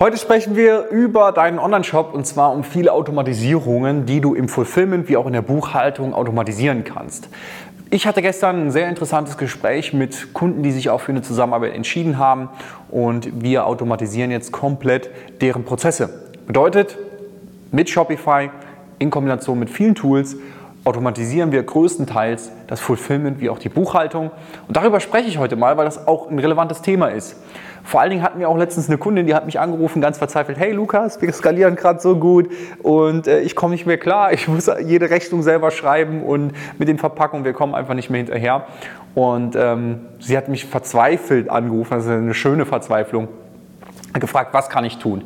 Heute sprechen wir über deinen Online-Shop und zwar um viele Automatisierungen, die du im Fulfillment wie auch in der Buchhaltung automatisieren kannst. Ich hatte gestern ein sehr interessantes Gespräch mit Kunden, die sich auch für eine Zusammenarbeit entschieden haben und wir automatisieren jetzt komplett deren Prozesse. Bedeutet, mit Shopify in Kombination mit vielen Tools automatisieren wir größtenteils das Fulfillment wie auch die Buchhaltung. Und darüber spreche ich heute mal, weil das auch ein relevantes Thema ist. Vor allen Dingen hatten wir auch letztens eine Kundin, die hat mich angerufen, ganz verzweifelt, hey Lukas, wir skalieren gerade so gut und äh, ich komme nicht mehr klar, ich muss jede Rechnung selber schreiben und mit den Verpackungen, wir kommen einfach nicht mehr hinterher. Und ähm, sie hat mich verzweifelt angerufen, ist eine schöne Verzweiflung, gefragt, was kann ich tun?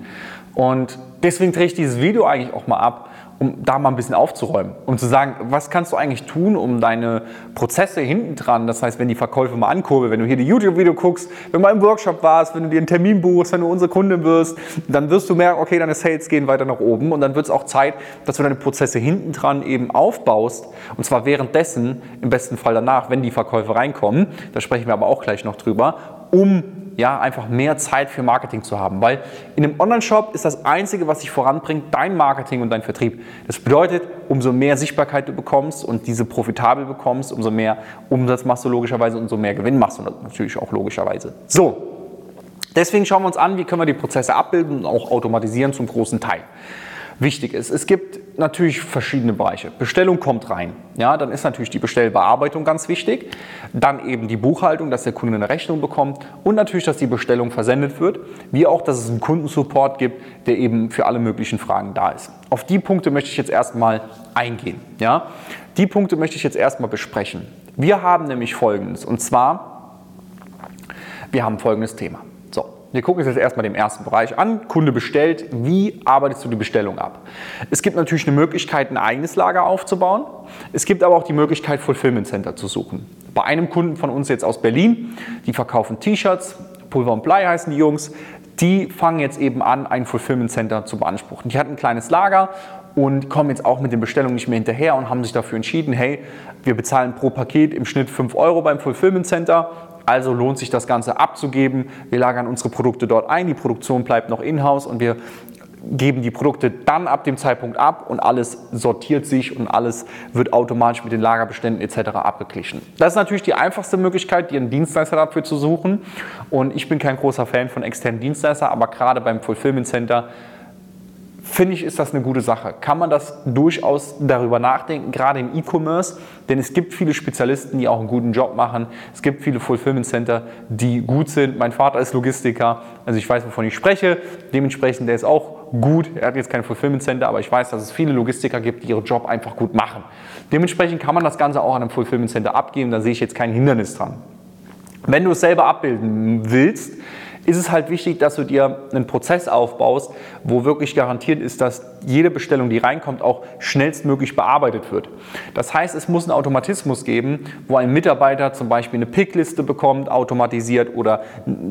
Und deswegen drehe ich dieses Video eigentlich auch mal ab, um da mal ein bisschen aufzuräumen, um zu sagen, was kannst du eigentlich tun, um deine Prozesse hinten dran, das heißt, wenn die Verkäufe mal ankurbeln, wenn du hier die YouTube-Video guckst, wenn du mal im Workshop warst, wenn du dir einen Termin buchst, wenn du unsere Kunde wirst, dann wirst du merken, okay, deine Sales gehen weiter nach oben und dann wird es auch Zeit, dass du deine Prozesse hinten dran eben aufbaust und zwar währenddessen, im besten Fall danach, wenn die Verkäufe reinkommen, da sprechen wir aber auch gleich noch drüber, um ja, einfach mehr Zeit für Marketing zu haben. Weil in einem Online-Shop ist das Einzige, was dich voranbringt, dein Marketing und dein Vertrieb. Das bedeutet, umso mehr Sichtbarkeit du bekommst und diese profitabel bekommst, umso mehr Umsatz machst du logischerweise, umso mehr Gewinn machst du natürlich auch logischerweise. So, deswegen schauen wir uns an, wie können wir die Prozesse abbilden und auch automatisieren zum großen Teil wichtig ist. Es gibt natürlich verschiedene Bereiche. Bestellung kommt rein. Ja, dann ist natürlich die Bestellbearbeitung ganz wichtig. Dann eben die Buchhaltung, dass der Kunde eine Rechnung bekommt. Und natürlich, dass die Bestellung versendet wird. Wie auch, dass es einen Kundensupport gibt, der eben für alle möglichen Fragen da ist. Auf die Punkte möchte ich jetzt erstmal eingehen. Ja, die Punkte möchte ich jetzt erstmal besprechen. Wir haben nämlich Folgendes. Und zwar, wir haben folgendes Thema. Wir gucken uns jetzt erstmal den ersten Bereich an. Kunde bestellt. Wie arbeitest du die Bestellung ab? Es gibt natürlich eine Möglichkeit, ein eigenes Lager aufzubauen. Es gibt aber auch die Möglichkeit, Fulfillment Center zu suchen. Bei einem Kunden von uns jetzt aus Berlin, die verkaufen T-Shirts, Pulver und Blei heißen die Jungs, die fangen jetzt eben an, ein Fulfillment Center zu beanspruchen. Die hatten ein kleines Lager und kommen jetzt auch mit den Bestellungen nicht mehr hinterher und haben sich dafür entschieden, hey, wir bezahlen pro Paket im Schnitt 5 Euro beim Fulfillment Center also lohnt sich das Ganze abzugeben. Wir lagern unsere Produkte dort ein, die Produktion bleibt noch in-house und wir geben die Produkte dann ab dem Zeitpunkt ab und alles sortiert sich und alles wird automatisch mit den Lagerbeständen etc. abgeglichen. Das ist natürlich die einfachste Möglichkeit, einen Dienstleister dafür zu suchen. Und ich bin kein großer Fan von externen Dienstleistern, aber gerade beim Fulfillment Center finde ich, ist das eine gute Sache. Kann man das durchaus darüber nachdenken, gerade im E-Commerce, denn es gibt viele Spezialisten, die auch einen guten Job machen. Es gibt viele Fulfillment Center, die gut sind. Mein Vater ist Logistiker, also ich weiß, wovon ich spreche. Dementsprechend, der ist auch gut. Er hat jetzt kein Fulfillment Center, aber ich weiß, dass es viele Logistiker gibt, die ihren Job einfach gut machen. Dementsprechend kann man das Ganze auch an einem Fulfillment Center abgeben, da sehe ich jetzt kein Hindernis dran. Wenn du es selber abbilden willst, ist es halt wichtig, dass du dir einen Prozess aufbaust, wo wirklich garantiert ist, dass jede Bestellung, die reinkommt, auch schnellstmöglich bearbeitet wird. Das heißt, es muss einen Automatismus geben, wo ein Mitarbeiter zum Beispiel eine Pickliste bekommt, automatisiert oder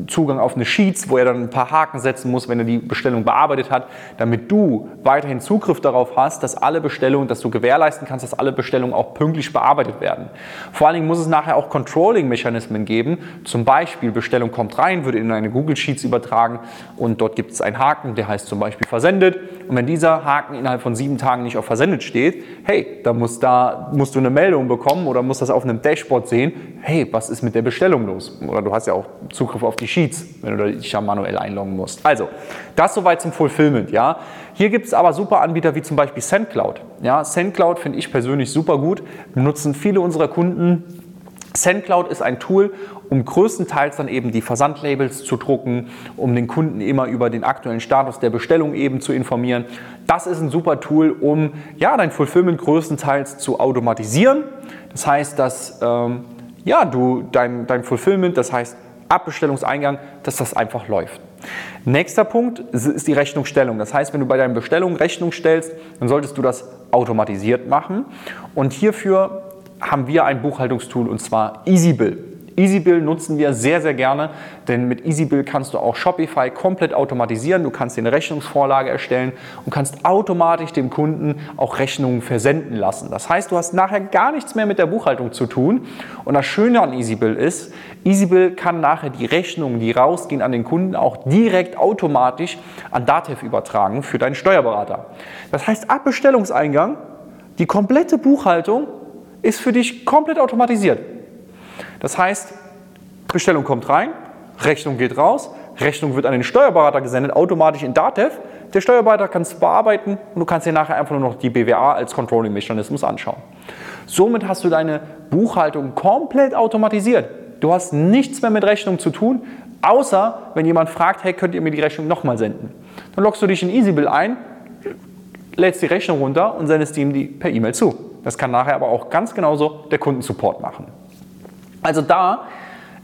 Zugang auf eine Sheets, wo er dann ein paar Haken setzen muss, wenn er die Bestellung bearbeitet hat, damit du weiterhin Zugriff darauf hast, dass alle Bestellungen, dass du gewährleisten kannst, dass alle Bestellungen auch pünktlich bearbeitet werden. Vor allen Dingen muss es nachher auch Controlling-Mechanismen geben. Zum Beispiel, Bestellung kommt rein, wird in eine Google Google Sheets übertragen und dort gibt es einen Haken, der heißt zum Beispiel versendet. Und wenn dieser Haken innerhalb von sieben Tagen nicht auf versendet steht, hey, dann musst, da, musst du eine Meldung bekommen oder musst das auf einem Dashboard sehen, hey, was ist mit der Bestellung los? Oder du hast ja auch Zugriff auf die Sheets, wenn du dich ja manuell einloggen musst. Also, das soweit zum Fulfillment, ja. Hier gibt es aber super Anbieter wie zum Beispiel SendCloud. Ja, SendCloud finde ich persönlich super gut, nutzen viele unserer Kunden SendCloud ist ein Tool, um größtenteils dann eben die Versandlabels zu drucken, um den Kunden immer über den aktuellen Status der Bestellung eben zu informieren. Das ist ein super Tool, um ja, dein Fulfillment größtenteils zu automatisieren. Das heißt, dass ähm, ja, du dein, dein Fulfillment, das heißt Abbestellungseingang, dass das einfach läuft. Nächster Punkt ist die Rechnungsstellung. Das heißt, wenn du bei deinen Bestellungen Rechnung stellst, dann solltest du das automatisiert machen. Und hierfür haben wir ein Buchhaltungstool und zwar EasyBill. EasyBill nutzen wir sehr, sehr gerne, denn mit EasyBill kannst du auch Shopify komplett automatisieren. Du kannst dir eine Rechnungsvorlage erstellen und kannst automatisch dem Kunden auch Rechnungen versenden lassen. Das heißt, du hast nachher gar nichts mehr mit der Buchhaltung zu tun. Und das Schöne an EasyBill ist, EasyBill kann nachher die Rechnungen, die rausgehen an den Kunden, auch direkt automatisch an Datev übertragen für deinen Steuerberater. Das heißt, ab Bestellungseingang, die komplette Buchhaltung ist für dich komplett automatisiert. Das heißt, Bestellung kommt rein, Rechnung geht raus, Rechnung wird an den Steuerberater gesendet, automatisch in Datev. Der Steuerberater kann es bearbeiten und du kannst dir nachher einfach nur noch die BWA als Controlling-Mechanismus anschauen. Somit hast du deine Buchhaltung komplett automatisiert. Du hast nichts mehr mit Rechnung zu tun, außer wenn jemand fragt, hey, könnt ihr mir die Rechnung nochmal senden? Dann loggst du dich in EasyBill ein, lädst die Rechnung runter und sendest ihm die per E-Mail zu. Das kann nachher aber auch ganz genauso der Kundensupport machen. Also da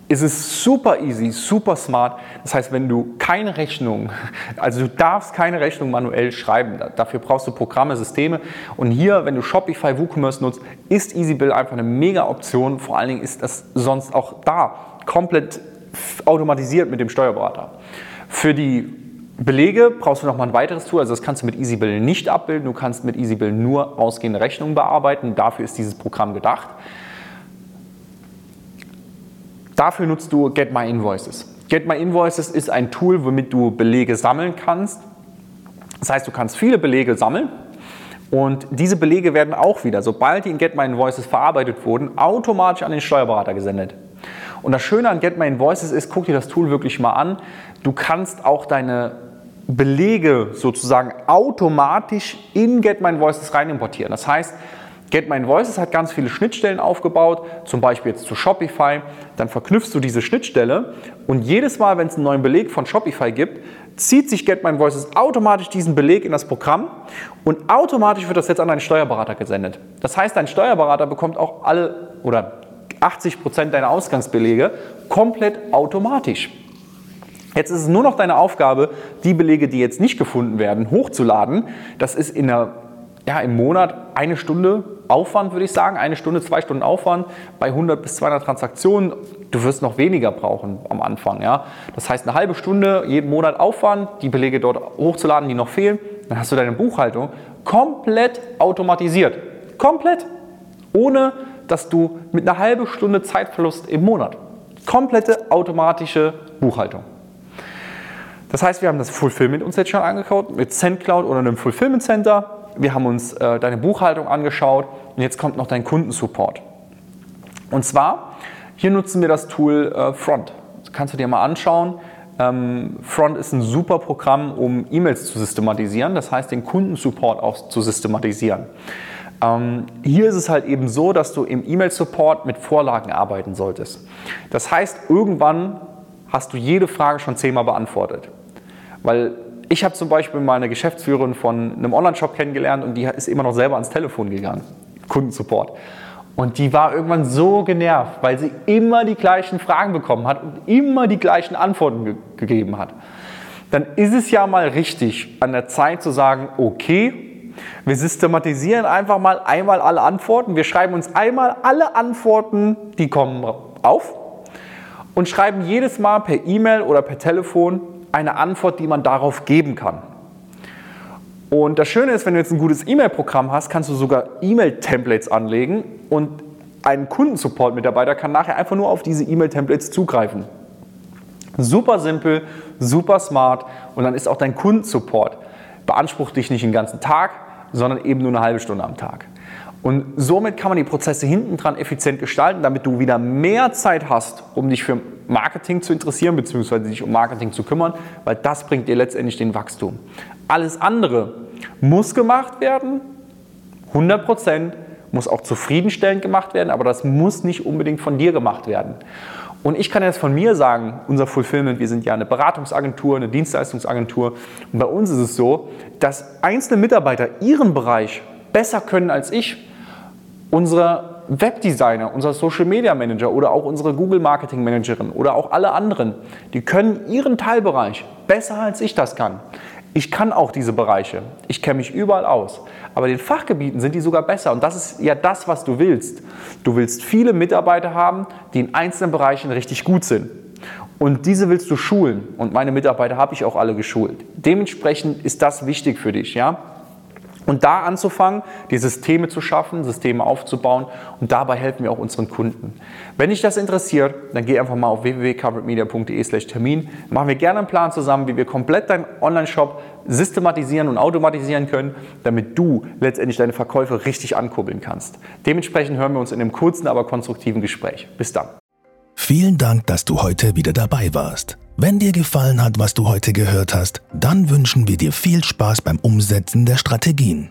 ist es super easy, super smart. Das heißt, wenn du keine Rechnung, also du darfst keine Rechnung manuell schreiben. Dafür brauchst du Programme, Systeme. Und hier, wenn du Shopify WooCommerce nutzt, ist EasyBill einfach eine mega Option. Vor allen Dingen ist das sonst auch da komplett automatisiert mit dem Steuerberater. Für die Belege brauchst du noch mal ein weiteres Tool, also das kannst du mit EasyBill nicht abbilden. Du kannst mit EasyBill nur ausgehende Rechnungen bearbeiten. Dafür ist dieses Programm gedacht. Dafür nutzt du Get My Invoices. Get My Invoices ist ein Tool, womit du Belege sammeln kannst. Das heißt, du kannst viele Belege sammeln und diese Belege werden auch wieder, sobald die in Get My Invoices verarbeitet wurden, automatisch an den Steuerberater gesendet. Und das Schöne an Get My Invoices ist, guck dir das Tool wirklich mal an. Du kannst auch deine Belege sozusagen automatisch in Get My Invoices rein importieren. Das heißt, Get My Invoices hat ganz viele Schnittstellen aufgebaut, zum Beispiel jetzt zu Shopify. Dann verknüpfst du diese Schnittstelle und jedes Mal, wenn es einen neuen Beleg von Shopify gibt, zieht sich Get My Invoices automatisch diesen Beleg in das Programm und automatisch wird das jetzt an deinen Steuerberater gesendet. Das heißt, dein Steuerberater bekommt auch alle oder 80 Prozent deiner Ausgangsbelege komplett automatisch. Jetzt ist es nur noch deine Aufgabe, die Belege, die jetzt nicht gefunden werden, hochzuladen. Das ist in der ja, im Monat eine Stunde Aufwand, würde ich sagen. Eine Stunde, zwei Stunden Aufwand bei 100 bis 200 Transaktionen. Du wirst noch weniger brauchen am Anfang. Ja? Das heißt, eine halbe Stunde jeden Monat Aufwand, die Belege dort hochzuladen, die noch fehlen. Dann hast du deine Buchhaltung komplett automatisiert. Komplett. Ohne, dass du mit einer halben Stunde Zeitverlust im Monat. Komplette automatische Buchhaltung. Das heißt, wir haben das Fulfillment uns jetzt schon angeschaut mit SendCloud oder einem Fulfillment Center wir haben uns äh, deine Buchhaltung angeschaut und jetzt kommt noch dein Kundensupport. Und zwar, hier nutzen wir das Tool äh, Front. Das kannst du dir mal anschauen. Ähm, Front ist ein super Programm, um E-Mails zu systematisieren, das heißt den Kundensupport auch zu systematisieren. Ähm, hier ist es halt eben so, dass du im E-Mail-Support mit Vorlagen arbeiten solltest. Das heißt, irgendwann hast du jede Frage schon zehnmal beantwortet. Weil ich habe zum Beispiel mal eine Geschäftsführerin von einem Online-Shop kennengelernt und die ist immer noch selber ans Telefon gegangen, Kundensupport. Und die war irgendwann so genervt, weil sie immer die gleichen Fragen bekommen hat und immer die gleichen Antworten ge gegeben hat. Dann ist es ja mal richtig an der Zeit zu sagen, okay, wir systematisieren einfach mal einmal alle Antworten. Wir schreiben uns einmal alle Antworten, die kommen, auf und schreiben jedes Mal per E-Mail oder per Telefon eine Antwort, die man darauf geben kann. Und das Schöne ist, wenn du jetzt ein gutes E-Mail-Programm hast, kannst du sogar E-Mail-Templates anlegen und ein Kundensupport-Mitarbeiter kann nachher einfach nur auf diese E-Mail-Templates zugreifen. Super simpel, super smart und dann ist auch dein Kundensupport beansprucht dich nicht den ganzen Tag, sondern eben nur eine halbe Stunde am Tag. Und somit kann man die Prozesse hinten dran effizient gestalten, damit du wieder mehr Zeit hast, um dich für Marketing zu interessieren, beziehungsweise dich um Marketing zu kümmern, weil das bringt dir letztendlich den Wachstum. Alles andere muss gemacht werden, 100 Prozent, muss auch zufriedenstellend gemacht werden, aber das muss nicht unbedingt von dir gemacht werden. Und ich kann jetzt von mir sagen, unser Fulfillment, wir sind ja eine Beratungsagentur, eine Dienstleistungsagentur. Und bei uns ist es so, dass einzelne Mitarbeiter ihren Bereich besser können als ich. Unsere Webdesigner, unser Social Media Manager oder auch unsere Google Marketing Managerin oder auch alle anderen, die können ihren Teilbereich besser als ich das kann. Ich kann auch diese Bereiche. Ich kenne mich überall aus. Aber den Fachgebieten sind die sogar besser. Und das ist ja das, was du willst. Du willst viele Mitarbeiter haben, die in einzelnen Bereichen richtig gut sind. Und diese willst du schulen. Und meine Mitarbeiter habe ich auch alle geschult. Dementsprechend ist das wichtig für dich. Ja? Und da anzufangen, die Systeme zu schaffen, Systeme aufzubauen und dabei helfen wir auch unseren Kunden. Wenn dich das interessiert, dann geh einfach mal auf www.coveredmedia.de/termin. Machen wir gerne einen Plan zusammen, wie wir komplett deinen Online-Shop systematisieren und automatisieren können, damit du letztendlich deine Verkäufe richtig ankurbeln kannst. Dementsprechend hören wir uns in einem kurzen, aber konstruktiven Gespräch. Bis dann. Vielen Dank, dass du heute wieder dabei warst. Wenn dir gefallen hat, was du heute gehört hast, dann wünschen wir dir viel Spaß beim Umsetzen der Strategien.